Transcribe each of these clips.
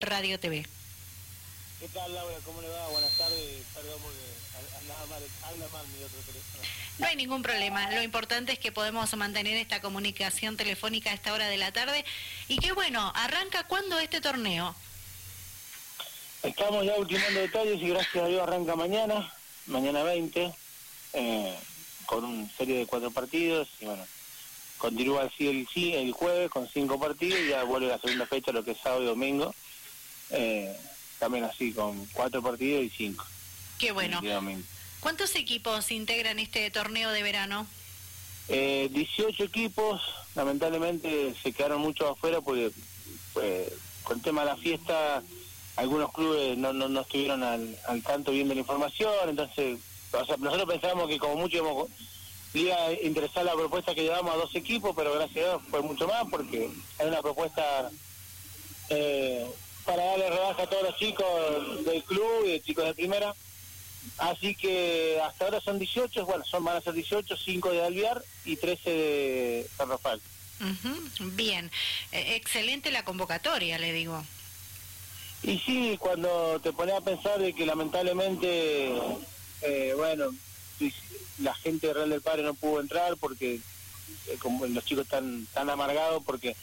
Radio TV. ¿Qué tal, Laura? ¿Cómo le va? Buenas tardes. Perdón porque mal, mal mi otro teléfono. No hay ningún problema. Lo importante es que podemos mantener esta comunicación telefónica a esta hora de la tarde. Y qué bueno, ¿arranca cuándo este torneo? Estamos ya ultimando detalles y gracias a Dios arranca mañana, mañana 20, eh, con una serie de cuatro partidos y bueno, continúa así el, sí, el jueves con cinco partidos y ya vuelve la segunda fecha, lo que es sábado y domingo, eh, también así con cuatro partidos y cinco. Qué bueno. ¿Cuántos equipos integran este torneo de verano? Eh, 18 equipos, lamentablemente se quedaron muchos afuera porque pues, con el tema de la fiesta algunos clubes no, no, no estuvieron al, al tanto viendo la información, entonces o sea, nosotros pensábamos que como mucho íbamos, iba a interesar la propuesta que llevamos a dos equipos, pero gracias a Dios fue mucho más porque hay una propuesta eh, para darle rebaja a todos los chicos del club y de chicos de primera. Así que hasta ahora son 18, bueno, son van a ser 18, 5 de Alviar y 13 de San Rafael. Bien, eh, excelente la convocatoria, le digo. Y sí, cuando te pones a pensar de que lamentablemente, eh, bueno, la gente de Real del Padre no pudo entrar porque eh, como los chicos están tan amargados porque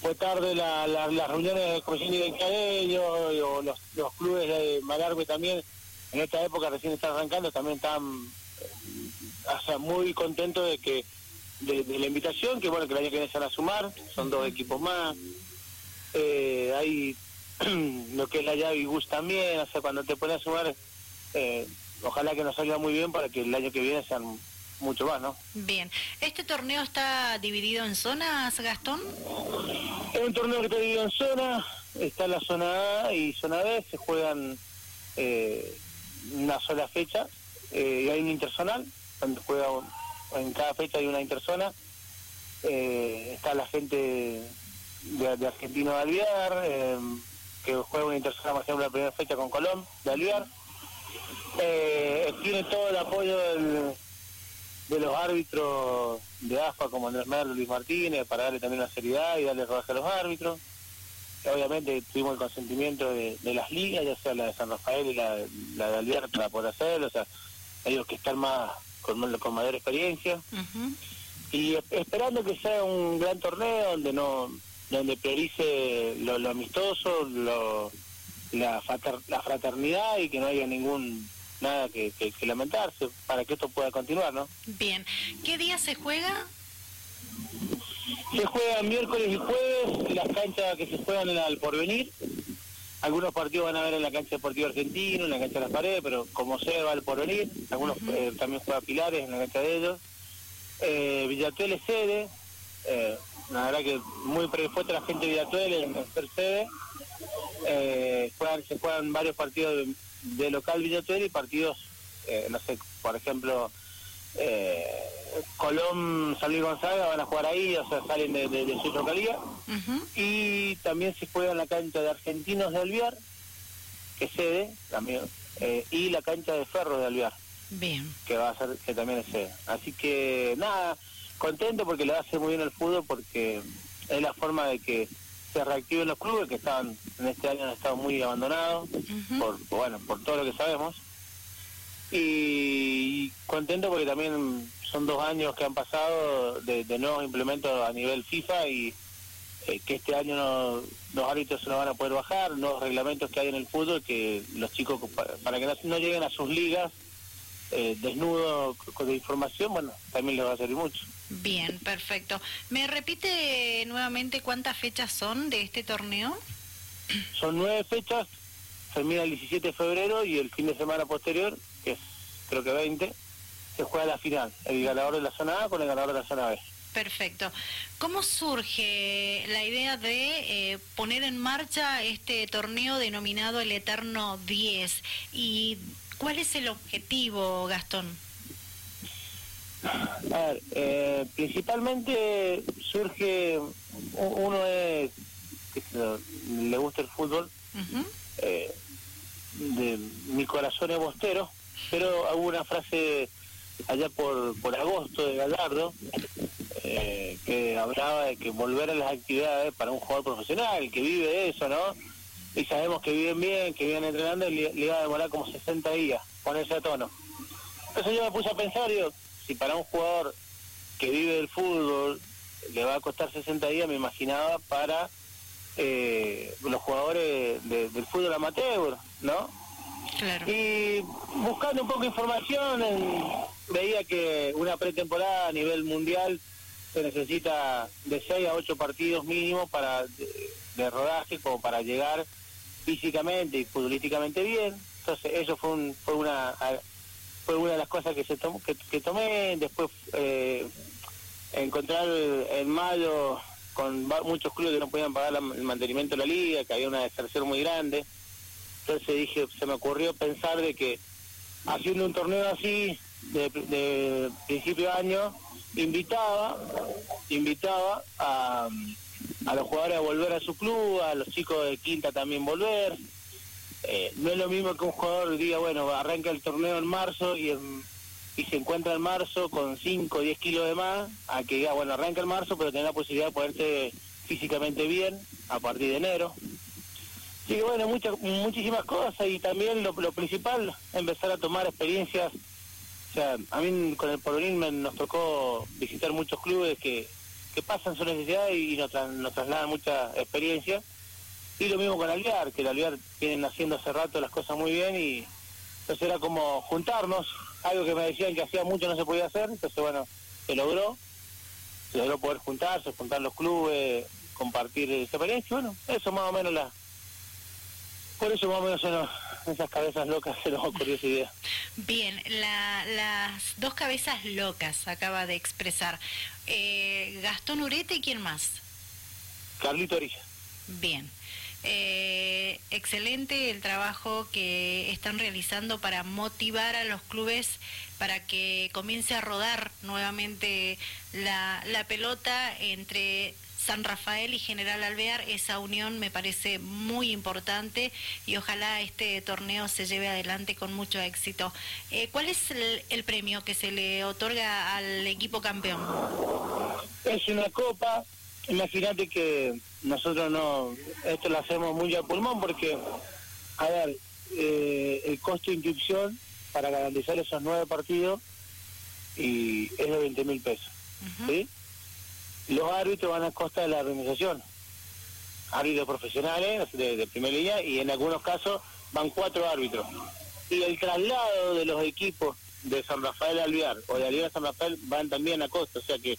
fue tarde la, la, las reuniones de comisión de ellos o los, los clubes de Malargue también en esta época recién están arrancando también están eh, muy contentos de que de, la invitación que bueno que el año que viene se van a sumar son dos equipos más eh, hay lo que es la llave y bus también, o sea, cuando te pones a sumar, eh, ojalá que nos salga muy bien para que el año que viene sean mucho más, ¿no? Bien. ¿Este torneo está dividido en zonas, Gastón? Es un torneo que está dividido en zonas, está la zona A y zona B, se juegan eh, una sola fecha, eh, y hay un interzonal, donde juega en cada fecha hay una interzona, eh, está la gente de, de Argentino de Alviar, eh, que juega una intersona, por ejemplo, la primera fecha con Colón, de Alviar. Eh, tiene todo el apoyo de los árbitros de AFA, como Andrés Merlo, Luis Martínez, para darle también la seriedad y darle rodaje a los árbitros. Obviamente tuvimos el consentimiento de, las ligas, ya sea la de San Rafael y la, de Alviar, para poder hacerlo, o sea, ellos que están más con, con mayor experiencia. Y esperando que sea un gran torneo donde no donde priorice lo, lo amistoso, lo, la, la fraternidad y que no haya ningún nada que, que, lamentarse para que esto pueda continuar, ¿no? Bien. ¿Qué día se juega? Se juega miércoles y jueves, las canchas que se juegan en el porvenir. Algunos partidos van a ver en la cancha deportiva argentina, en la cancha de las paredes, pero como sea va al porvenir. Algunos eh, también juegan Pilares en la cancha de ellos. Eh, Villatuel es sede, eh, la verdad que muy predispuesta la gente de Villatuel en ser sede. Eh, se juegan varios partidos de, local Villatuel y partidos, eh, no sé, por ejemplo, eh, Colón, San Luis Gonzaga van a jugar ahí, o sea, salen de, su localidad. Y también se juega en la cancha de Argentinos de Alviar, que es sede también, eh, y la cancha de Ferro de Alviar. Bien. Que va a ser, que también es sede. Así que nada, contento porque le hace muy bien el fútbol porque es la forma de que se reactiven los clubes que estaban en este año han estado muy abandonados por bueno por todo lo que sabemos y, contento porque también son dos años que han pasado de, nuevos implementos a nivel FIFA y eh, que este año no, los árbitros se nos van a poder bajar, nuevos reglamentos que hay en el fútbol que los chicos para que no lleguen a sus ligas eh, desnudo de información, bueno, también le va a servir mucho. Bien, perfecto. ¿Me repite nuevamente cuántas fechas son de este torneo? Son nueve fechas, termina el 17 de febrero y el fin de semana posterior, que es creo que 20, se juega la final, el ganador de la zona A con el ganador de la zona B. Perfecto. ¿Cómo surge la idea de eh, poner en marcha este torneo denominado el Eterno 10 y ¿Cuál es el objetivo, Gastón? A ver, eh, principalmente surge, uno es que le gusta el fútbol, eh, de mi corazón es bostero, pero hago una frase allá por, por agosto de Gallardo, eh, que hablaba de que volver a las actividades para un jugador profesional, que vive de eso, ¿no? y sabemos que viven bien, que viven entrenando, y le, le iba a demorar como 60 días ponerse a tono. Entonces yo me puse a pensar, digo, si para un jugador que vive del fútbol le va a costar 60 días, me imaginaba para eh, los jugadores de- del fútbol amateur, ¿no? Claro. Y buscando un poco de información, en- veía que una pretemporada a nivel mundial se necesita de 6 a 8 partidos mínimo para de, de rodaje, como para llegar físicamente y futbolísticamente bien. Entonces eso fue, un, fue una fue una de las cosas que se tomó, que, tomé. Después eh, encontrar en mayo con muchos clubes que no podían pagar el mantenimiento de la liga, que había una deserción muy grande. Entonces dije, se me ocurrió pensar de que haciendo un torneo así de, de principio de año, invitaba, invitaba a, a los jugadores a volver a su club, a los chicos de quinta también volver. Eh, no es lo mismo que un jugador diga, bueno, arranca el torneo en marzo y, en- y se encuentra en marzo con 5 o 10 kilos de más, a que diga, bueno, arranca en marzo, pero tener la posibilidad de ponerse físicamente bien a partir de enero. Sí, bueno, muchas, muchísimas cosas y también lo, lo principal, empezar a tomar experiencias. O sea, a mí con el me- nos tocó visitar muchos clubes que, que pasan su necesidad y nos, tra- nos trasladan mucha experiencia. Y lo mismo con Alvear, que el Alvear vienen haciendo hace rato las cosas muy bien y entonces era como juntarnos, algo que me decían que hacía mucho no se podía hacer, entonces bueno, se logró, se logró poder juntarse, juntar los clubes, compartir esa experiencia, bueno, eso más o menos la, por eso más o menos en, en esas cabezas locas se nos ocurrió esa idea. Bien, la- las dos cabezas locas acaba de expresar. Eh, Gastón Urete y quién más. Carlito Orilla. Bien. Eh, excelente el trabajo que están realizando para motivar a los clubes para que comience a rodar nuevamente la, la pelota entre San Rafael y General Alvear. Esa unión me parece muy importante y ojalá este torneo se lleve adelante con mucho éxito. Eh, ¿Cuál es el, el premio que se le otorga al equipo campeón? Es una copa, imagínate que nosotros no, esto lo hacemos muy a pulmón porque, a ver, eh, el costo de inscripción para garantizar esos nueve partidos y es de 20 mil pesos. ¿sí? Los árbitros van a costa de la organización, árbitros profesionales de, de primera línea y en algunos casos van cuatro árbitros. Y el traslado de los equipos de San Rafael Alvear o de Alvear a San Rafael van también a costa, o sea que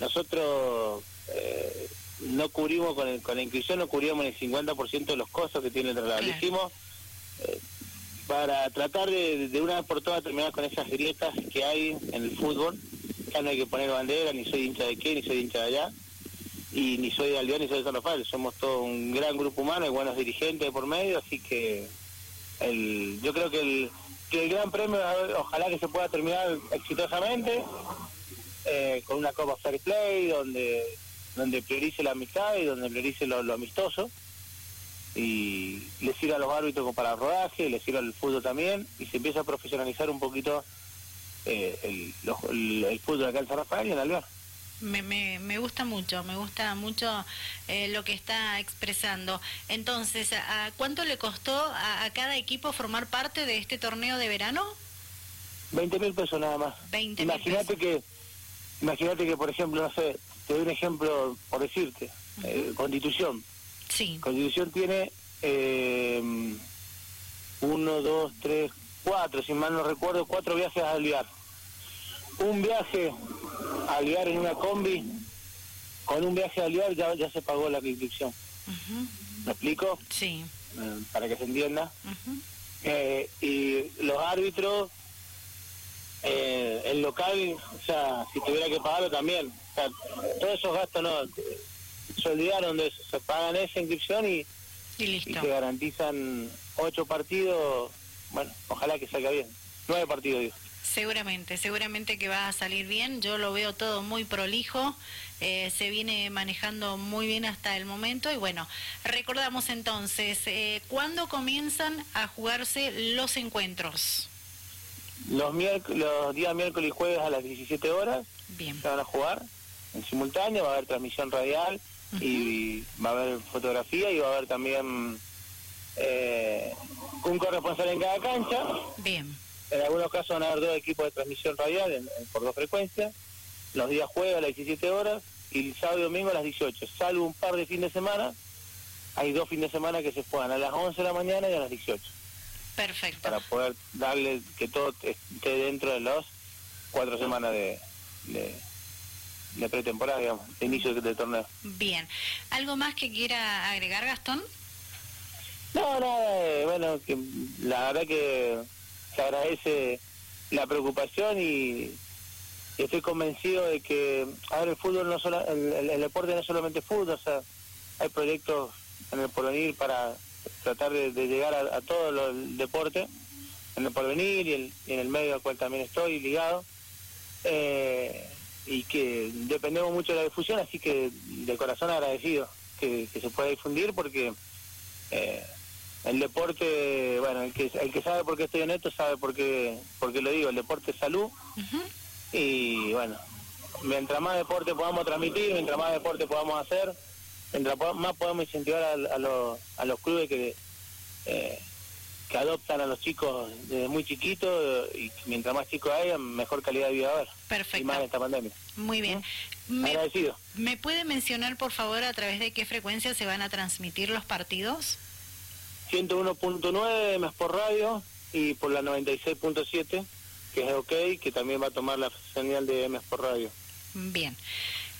nosotros eh, no cubrimos con, el- con la inscripción, no cubrimos el 50% de los costos que tiene el traslado. Lo Claro. hicimos eh, para tratar de, de una vez por todas terminar con esas grietas que hay en el fútbol. Ya no hay que poner bandera, ni soy hincha de aquí, ni soy hincha de allá, y ni soy de Aldeón, ni soy de San Rafael. Somos todo un gran grupo humano, hay buenos dirigentes por medio, así que el, yo creo que el, que el gran premio, ojalá que se pueda terminar exitosamente, eh, con una Copa Fair Play, donde donde priorice la amistad y donde priorice lo, lo amistoso y le sirva a los árbitros para rodaje, le sirva al fútbol también y se empieza a profesionalizar un poquito eh, el, los- el, el fútbol acá en San Rafael y en Alvear. Me, me, me gusta mucho, me gusta mucho eh, lo que está expresando. Entonces, ¿a, cuánto le costó a, a cada equipo formar parte de este torneo de verano? 20 mil pesos nada más. 20.000 Imagínate que, imagínate que, por ejemplo, no sé, te doy un ejemplo por decirte, eh, Constitución. Sí, Constitución tiene eh, uno, dos, tres, cuatro, si mal no recuerdo, cuatro viajes a Alvear. Un viaje a Alvear en una combi, con un viaje a Alvear ya, ya se pagó la inscripción. ujú, ¿Me explico? sí, Eh, para que se entienda. Eh, y los árbitros, el local, o sea, si tuviera que pagarlo también. O sea, todos esos gastos no, se olvidaron de eso, se pagan esa inscripción y, y y listo. te garantizan ocho partidos, bueno, ojalá que salga bien, nueve partidos digo. Seguramente, seguramente que va a salir bien. Yo lo veo todo muy prolijo. eh, se viene manejando muy bien hasta el momento. Y bueno, recordamos entonces, eh, ¿cuándo comienzan a jugarse los encuentros? Los, los días miércoles y jueves a las 17 horas Bien. se van a jugar en simultáneo, va a haber transmisión radial y va a haber fotografía y va a haber también eh, un corresponsal en cada cancha. Bien. En algunos casos van a haber dos equipos de transmisión radial por dos frecuencias. Los días jueves a las 17 horas y el sábado y domingo a las 18. Salvo un par de fines de semana, hay dos fines de semana que se juegan a las 11 de la mañana y a las 18. Perfecto. Para poder darle que todo esté dentro de las cuatro semanas de, de, pretemporada, digamos, de inicio del torneo. Bien. ¿Algo más que quiera agregar, Gastón? No, no, eh, bueno, que la verdad que se agradece la preocupación y, estoy convencido de que, a ver, el fútbol no solo, el, deporte no es solamente fútbol, o sea, hay proyectos en el porvenir para tratar de, llegar a, todo el deporte en el porvenir y, en el medio al cual también estoy ligado. Eh, y que dependemos mucho de la difusión, así que de corazón agradecido que, se pueda difundir porque eh, el deporte, bueno, el que, el que sabe por qué estoy en esto sabe por qué, por qué lo digo, el deporte es salud. Y bueno, mientras más deporte podamos transmitir, mientras más deporte podamos hacer, mientras más podemos incentivar a, los, a los clubes que, eh, que adoptan a los chicos desde muy chiquitos y mientras más chicos haya, mejor calidad de vida va a haber. Perfecto. Y más en esta pandemia. Muy bien. ¿Mm? Agradecido. ¿Me puede mencionar, por favor, a través de qué frecuencia se van a transmitir los partidos? 101.9 más por radio y por la 96.7, que es OK, que también va a tomar la señal de MS por radio. Bien.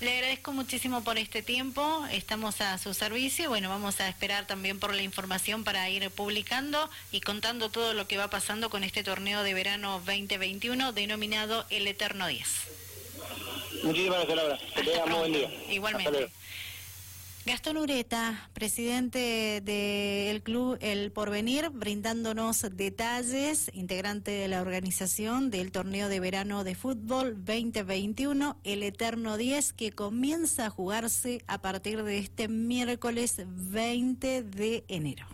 Le agradezco muchísimo por este tiempo, estamos a su servicio. Bueno, vamos a esperar también por la información para ir publicando y contando todo lo que va pasando con este torneo de verano 2021 denominado El Eterno 10. Muchísimas gracias, Laura. Que buen día. Igualmente. Gastón Ureta, presidente del club El Porvenir, brindándonos detalles, integrante de la organización del torneo de verano de fútbol 2021, el Eterno 10, que comienza a jugarse a partir de este miércoles 20 de enero.